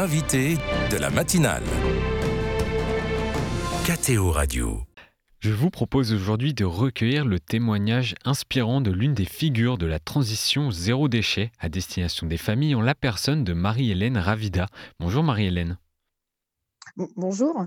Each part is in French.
l'invité de la matinale. KTO Radio. Je vous propose aujourd'hui de recueillir le témoignage inspirant de l'une des figures de la transition zéro déchet à destination des familles en la personne de Marie-Hélène Ravida. Bonjour Marie-Hélène. Bonjour.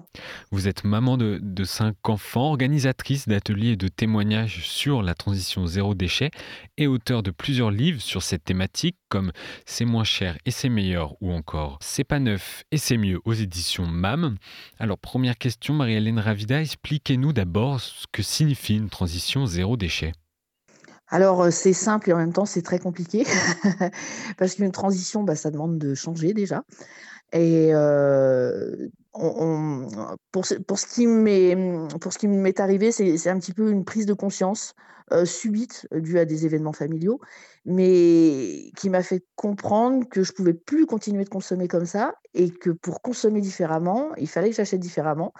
Vous êtes maman de, de cinq enfants, organisatrice d'ateliers et de témoignages sur la transition zéro déchet et auteur de plusieurs livres sur cette thématique comme C'est moins cher et c'est meilleur ou encore C'est pas neuf et c'est mieux aux éditions MAM. Alors première question, Marie-Hélène Ravida, expliquez-nous d'abord ce que signifie une transition zéro déchet. Alors, euh, c'est simple et en même temps, c'est très compliqué parce qu'une transition, bah, ça demande de changer déjà. Et euh, on, pour, ce, pour, ce qui m'est, pour ce qui m'est arrivé, c'est, un petit peu une prise de conscience euh, subite due à des événements familiaux, mais qui m'a fait comprendre que je pouvais plus continuer de consommer comme ça et que pour consommer différemment, il fallait que j'achète différemment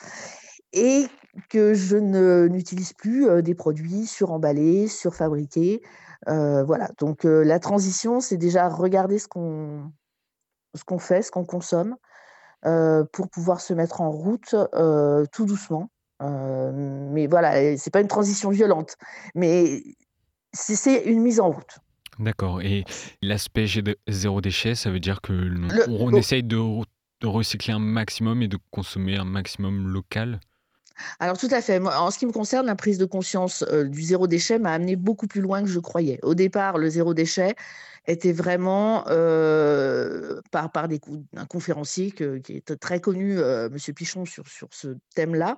et que je n'utilise plus euh, des produits suremballés, surfabriqués. Euh, voilà, donc la transition, c'est déjà regarder ce qu'on, ce qu'on fait, ce qu'on consomme, euh, pour pouvoir se mettre en route euh, tout doucement. Euh, mais voilà, c'est pas une transition violente, mais c'est une mise en route. D'accord. Et l'aspect zéro déchet, ça veut dire que on, essaye de, de, recycler un maximum et de consommer un maximum local? Alors tout à fait. en ce qui me concerne, la prise de conscience du zéro déchet m'a amené beaucoup plus loin que je croyais. Au départ, le zéro déchet était vraiment par, par des, un conférencier qui est très connu, Monsieur Pichon, sur, sur ce thème-là.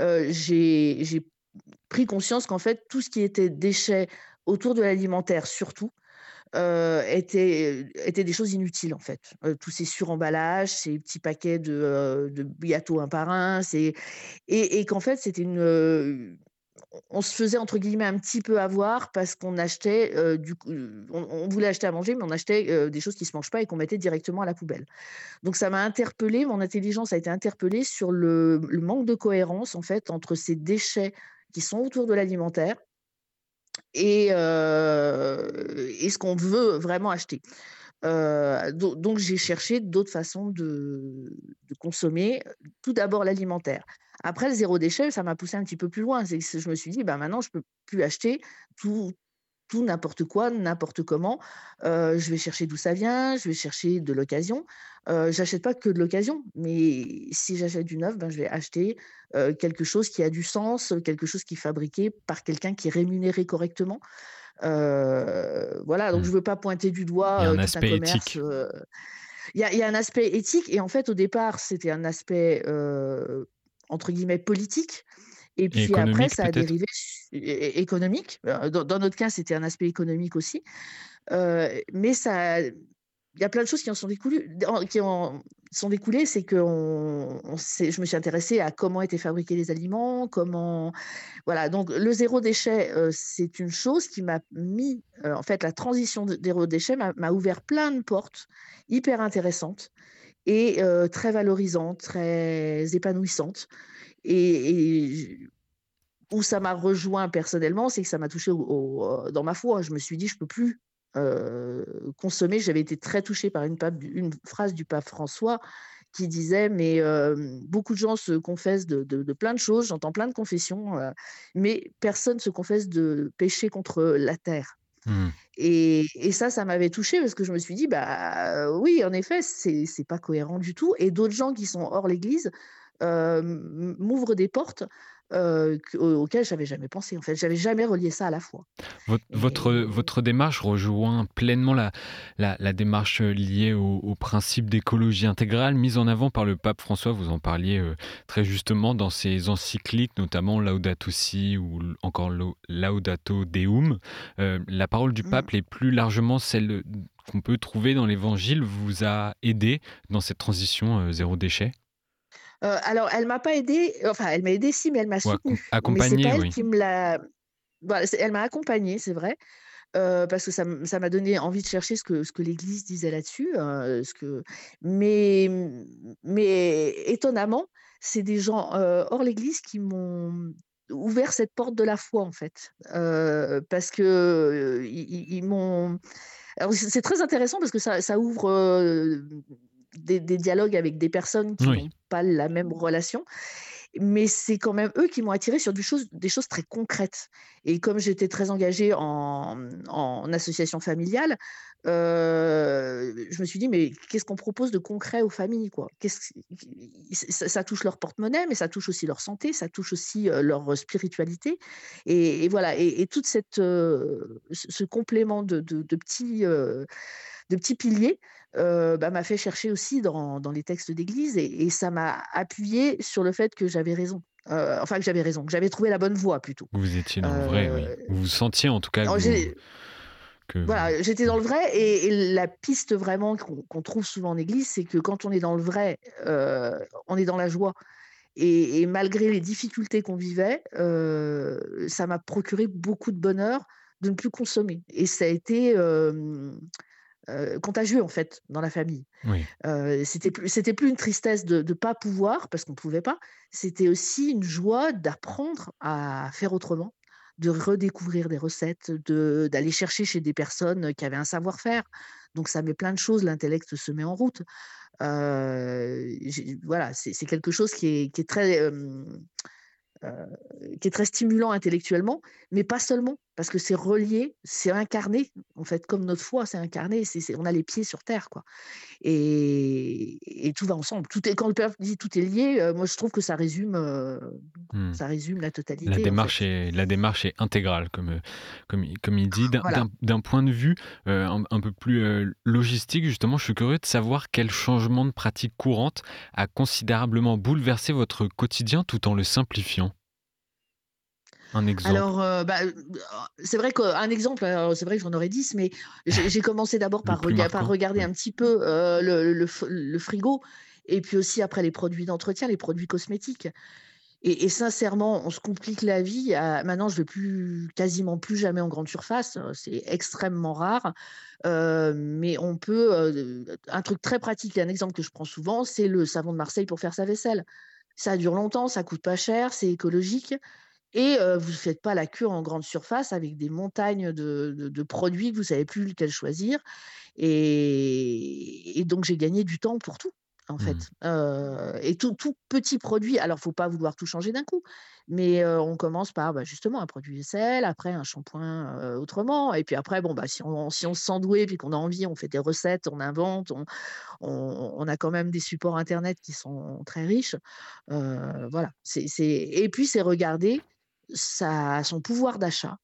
J'ai pris conscience qu'en fait, tout ce qui était déchets autour de l'alimentaire, surtout, euh, étaient, des choses inutiles en fait. tous ces suremballages, ces petits paquets de, gâteaux un par un, et, qu'en fait c'était une, on se faisait entre guillemets un petit peu avoir parce qu'on achetait du on, voulait acheter à manger mais on achetait des choses qui se mangent pas et qu'on mettait directement à la poubelle. Donc ça m'a interpellé, mon intelligence a été interpellée sur le, manque de cohérence en fait entre ces déchets qui sont autour de l'alimentaire et, et ce qu'on veut vraiment acheter. donc j'ai cherché d'autres façons de, consommer. Tout d'abord l'alimentaire. Après le zéro déchet, ça m'a poussé un petit peu plus loin. je me suis dit, ben maintenant je peux plus acheter tout, tout n'importe quoi, n'importe comment. je vais chercher d'où ça vient, je vais chercher de l'occasion. Euh, j'achète pas que de l'occasion, mais si j'achète du neuf, ben, je vais acheter quelque chose qui a du sens, quelque chose qui est fabriqué par quelqu'un qui est rémunéré correctement. voilà, donc mmh. je veux pas pointer du doigt il y a un aspect éthique. Il y, a, il y, a un aspect éthique et en fait au départ c'était un aspect entre guillemets politique. Et puis après, ça a dérivé économique. Dans, notre cas, c'était un aspect économique aussi. mais ça, il y a plein de choses qui en sont découlées. Qui en sont découlées, c'est que je me suis intéressée à comment étaient fabriqués les aliments, comment, voilà. Donc le zéro déchet, c'est une chose qui m'a mis, en fait, la transition de zéro déchet m'a ouvert plein de portes hyper intéressantes et très valorisantes, très épanouissantes. Et, où ça m'a rejoint personnellement, c'est que ça m'a touché dans ma foi. Je me suis dit, je peux plus consommer. J'avais été très touchée par une, une, phrase du pape François qui disait mais beaucoup de gens se confessent de, plein de choses, j'entends plein de confessions, mais personne se confesse de péché contre la terre. Mmh. Et, ça, ça m'avait touchée parce que je me suis dit bah oui, en effet, c'est pas cohérent du tout. Et d'autres gens qui sont hors l'Église m'ouvrent des portes euh, auquel j'avais jamais pensé. En fait, j'avais jamais relié ça à la foi. Votre, votre, démarche rejoint pleinement la, la, démarche liée au, principe d'écologie intégrale mise en avant par le pape François. Vous en parliez euh, très justement dans ses encycliques, notamment Laudato Si ou encore Laudato Deum. Euh, la parole du mmh. pape est plus largement celle qu'on peut trouver dans l'Évangile vous a aidé dans cette transition zéro déchet? Euh, alors, elle m'a pas aidée, enfin, elle m'a aidée si, mais elle m'a soutenue. accompagnée, elle oui. qui me l'a. elle m'a accompagnée, c'est vrai. Euh, parce que ça, m'a donné envie de chercher ce que, ce que l'Église disait là-dessus. Hein, que... mais, mais étonnamment, c'est des gens euh, hors l'Église qui m'ont ouvert cette porte de la foi, en fait. parce que ils, m'ont. c'est très intéressant parce que ça, ça ouvre des, dialogues avec des personnes qui n'ont pas la même relation mais c'est quand même eux qui m'ont attiré sur des choses, des choses très concrètes. Et comme j'étais très engagée en, en association familiale, euh, je me suis dit, mais qu'est-ce qu'on propose de concret aux familles quoi? Ça, ça, touche leur porte-monnaie, mais ça touche aussi leur santé, ça touche aussi euh, leur spiritualité. Et, voilà, et, et toute cette, euh, ce complément de, de, de petits, de petits piliers bah, m'a fait chercher aussi dans, dans les textes d'église et, ça m'a appuyé sur le fait que j'avais raison. enfin, que j'avais raison, que j'avais trouvé la bonne voie plutôt. Vous étiez dans le vrai, oui. Vous vous sentiez en tout cas. Que Voilà, j'étais dans le vrai et, la piste vraiment qu'on trouve souvent en église, c'est que quand on est dans le vrai, on est dans la joie. Et, malgré les difficultés qu'on vivait, ça m'a procuré beaucoup de bonheur de ne plus consommer. Et ça a été contagieux en fait dans la famille. Oui. c'était plus c'était plus une tristesse de ne pas pouvoir parce qu'on ne pouvait pas. C'était aussi une joie d'apprendre à faire autrement, de redécouvrir des recettes, de d'aller chercher chez des personnes qui avaient un savoir-faire. Donc ça met plein de choses, l'intellect se met en route. voilà, c'est quelque chose qui est, qui est très euh, qui est très stimulant intellectuellement, mais pas seulement, parce que c'est relié, c'est incarné, en fait, comme notre foi, c'est incarné, on a les pieds sur terre, quoi. Et, et, tout va ensemble. Tout est, quand le père dit tout est lié, euh, moi je trouve que ça résume, euh, mmh. ça résume la totalité. La démarche, est, la démarche est intégrale, comme, comme, comme il dit. D'un, point de vue un, un, peu plus logistique, justement, je suis curieux de savoir quel changement de pratique courante a considérablement bouleversé votre quotidien tout en le simplifiant. Un exemple. Alors, euh, bah, euh, c'est vrai qu'un exemple, c'est vrai que j'en aurais 10, mais j'ai commencé d'abord par, regarder un petit peu euh, le, frigo, et puis aussi après les produits d'entretien, les produits cosmétiques. Et, sincèrement, on se complique la vie. maintenant, je ne vais plus, quasiment plus jamais en grande surface. C'est extrêmement rare. mais on peut. un truc très pratique, un exemple que je prends souvent, c'est le savon de Marseille pour faire sa vaisselle. Ça dure longtemps, ça coûte pas cher, c'est écologique. Et vous ne faites pas la cure en grande surface avec des montagnes de, produits que vous ne savez plus lequel choisir. Et, donc, j'ai gagné du temps pour tout, en fait. Mmh. et tout, tout, petit produit, alors, il ne faut pas vouloir tout changer d'un coup, mais on commence par bah, justement un produit vaisselle, après un shampoing autrement. Et puis après, bon, bah, si, on, si on se sent doué puis qu'on a envie, on fait des recettes, on invente, on, on, a quand même des supports Internet qui sont très riches. voilà. c'est Et puis, c'est regarder son pouvoir d'achat,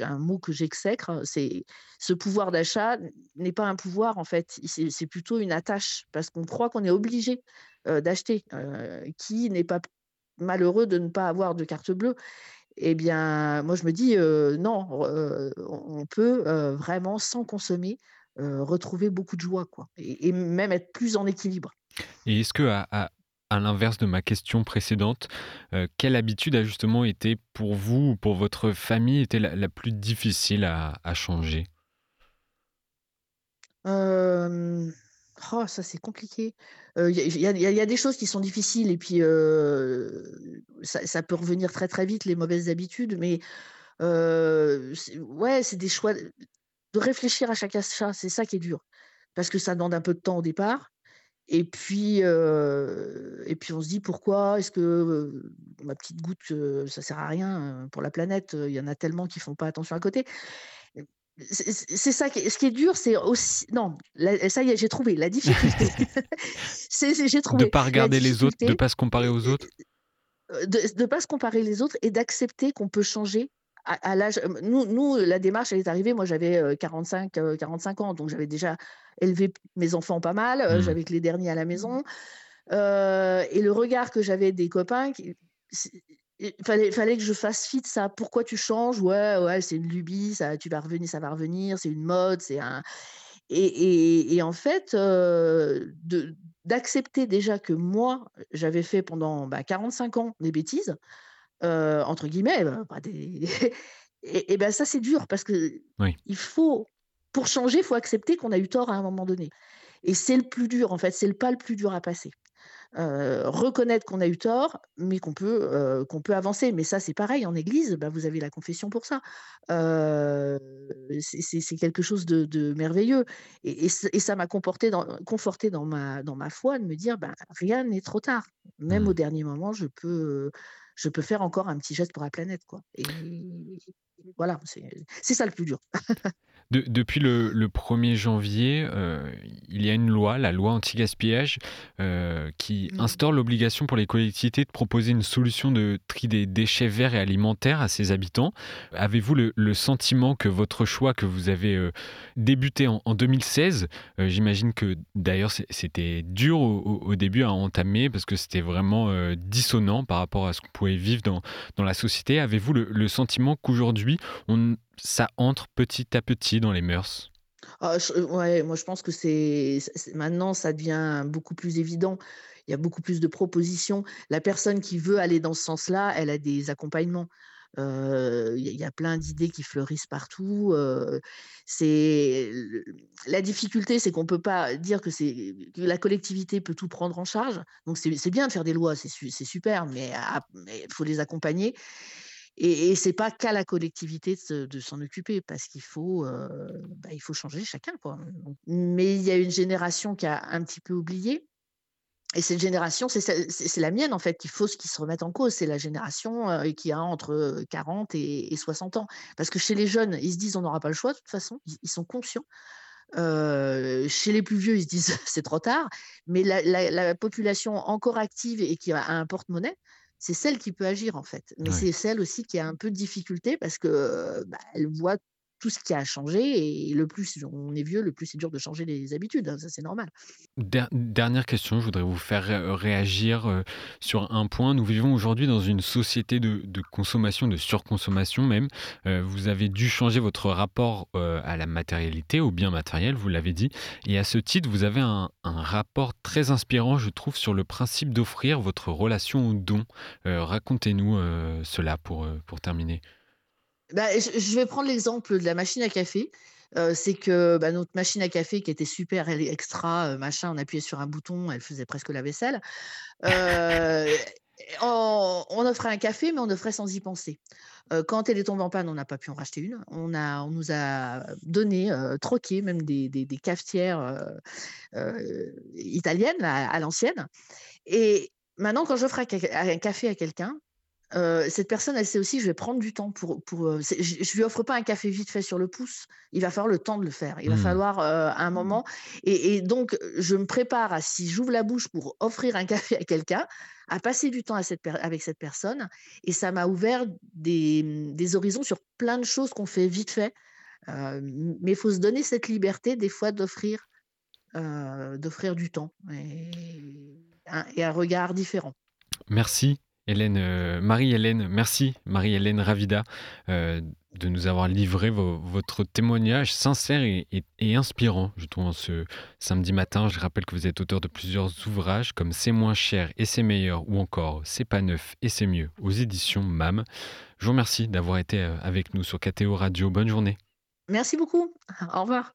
un mot que j'exècre, c'est ce pouvoir d'achat n'est pas un pouvoir en fait, c'est plutôt une attache parce qu'on croit qu'on est obligé d'acheter. qui n'est pas malheureux de ne pas avoir de carte bleue Eh bien, moi je me dis non, on peut vraiment sans consommer retrouver beaucoup de joie quoi, et, même être plus en équilibre. Et est-ce que à l'inverse de ma question précédente, euh, quelle habitude a justement été pour vous ou pour votre famille était la, plus difficile à, changer? Euh, oh, ça c'est compliqué. Il euh, y, a des choses qui sont difficiles et puis ça, peut revenir très très vite les mauvaises habitudes, mais ouais, c'est des choix de réfléchir à chaque achat, c'est ça qui est dur parce que ça demande un peu de temps au départ. Et puis, et puis on se dit pourquoi est-ce que ma petite goutte, ça sert à rien pour la planète Il y en a tellement qui font pas attention à côté. C'est ça qui est, ce qui est dur, c'est aussi non. ça y est, j'ai trouvé la difficulté. j'ai trouvé. De pas regarder les autres, de pas se comparer aux autres? De ne pas se comparer les autres et d'accepter qu'on peut changer à, l'âge. Nous, nous, la démarche, elle est arrivée. Moi, j'avais 45, 45 ans, donc j'avais déjà élevé mes enfants pas mal. Mmh. J'avais que les derniers à la maison. et le regard que j'avais des copains, il fallait, fallait que je fasse fi de ça. Pourquoi tu changes? Ouais, ouais, c'est une lubie, ça, tu vas revenir, ça va revenir, c'est une mode, c'est un. Et, et, en fait, d'accepter déjà que moi, j'avais fait pendant bah, 45 ans des bêtises, entre guillemets, bah, et, ben ça c'est dur parce que il faut, pour changer, il faut accepter qu'on a eu tort à un moment donné. Et c'est le plus dur en fait, c'est le pas le plus dur à passer. reconnaître qu'on a eu tort, mais qu'on peut, qu'on peut avancer. Mais ça, c'est pareil, en église, bah, vous avez la confession pour ça. c'est quelque chose de, merveilleux. Et, ça m'a conforté dans, conforté dans ma, dans ma foi de me dire, bah, rien n'est trop tard. Même mmh. au dernier moment, je peux, je peux faire encore un petit geste pour la planète. Quoi. Voilà, c'est ça le plus dur. depuis le, 1er janvier, euh, il y a une loi, la loi anti-gaspillage, euh, qui instaure l'obligation pour les collectivités de proposer une solution de tri des déchets verts et alimentaires à ses habitants. Avez-vous le, sentiment que votre choix que vous avez euh, débuté en, 2016, j'imagine que d'ailleurs c'était dur au, début à entamer parce que c'était vraiment dissonant par rapport à ce qu'on pouvait vivre dans, dans la société, avez-vous le sentiment qu'aujourd'hui on, ça entre petit à petit dans les mœurs? Ah, ouais, moi je pense que c'est maintenant ça devient beaucoup plus évident. Il y a beaucoup plus de propositions. La personne qui veut aller dans ce sens-là, elle a des accompagnements. il y a plein d'idées qui fleurissent partout. c'est la difficulté, c'est qu'on peut pas dire que la collectivité peut tout prendre en charge. Donc c'est bien de faire des lois, c'est super, mais il faut les accompagner. Et, et c'est pas qu'à la collectivité de, s'en occuper, parce qu'il faut, bah, il faut changer chacun. Quoi. Mais il y a une génération qui a un petit peu oublié. Et cette génération, c'est la mienne en fait, qu'il faut qui se remette en cause. C'est la génération qui a entre 40 et, 60 ans. Parce que chez les jeunes, ils se disent on n'aura pas le choix de toute façon, ils, sont conscients. chez les plus vieux, ils se disent c'est trop tard. Mais la, population encore active et qui a un porte-monnaie, c'est celle qui peut agir en fait. Mais c'est celle aussi qui a un peu de difficulté parce que bah, elle voit tout ce qui a changé et le plus on est vieux, le plus c'est dur de changer les habitudes. Hein, ça, c'est normal. Dernière question, je voudrais vous faire réagir euh, sur un point. Nous vivons aujourd'hui dans une société de, consommation, de surconsommation même. Euh, vous avez dû changer votre rapport euh, à la matérialité, au bien matériel, vous l'avez dit. Et à ce titre, vous avez un, rapport très inspirant, je trouve, sur le principe d'offrir votre relation au don. Racontez-nous cela pour, pour terminer. Bah, je vais prendre l'exemple de la machine à café. c'est que bah, notre machine à café qui était super, elle est extra, machin, on appuyait sur un bouton, elle faisait presque la vaisselle. on, offrait un café, mais on offrait sans y penser. quand elle est tombée en panne, on n'a pas pu en racheter une. On, a, on nous a donné, troqué même des, des, cafetières italiennes à, l'ancienne. Et maintenant, quand j'offre un café à quelqu'un, cette personne, elle sait aussi, je vais prendre du temps pour. pour je, ne lui offre pas un café vite fait sur le pouce. Il va falloir le temps de le faire. Il va mmh. falloir un mmh. moment. Et, donc, je me prépare à, si j'ouvre la bouche pour offrir un café à quelqu'un, à passer du temps avec cette personne. Et ça m'a ouvert des, mmh, des, horizons sur plein de choses qu'on fait vite fait. mais il faut se donner cette liberté, des fois, d'offrir d'offrir du temps et et un regard différent. Merci Hélène, euh, Marie-Hélène, merci Marie-Hélène Ravida euh, de nous avoir livré votre témoignage sincère et, inspirant, je trouve, ce samedi matin. Je rappelle que vous êtes auteur de plusieurs ouvrages comme C'est moins cher et c'est meilleur ou encore C'est pas neuf et c'est mieux aux éditions MAM. Je vous remercie d'avoir été euh, avec nous sur KTO Radio. Bonne journée. Merci beaucoup. Au revoir.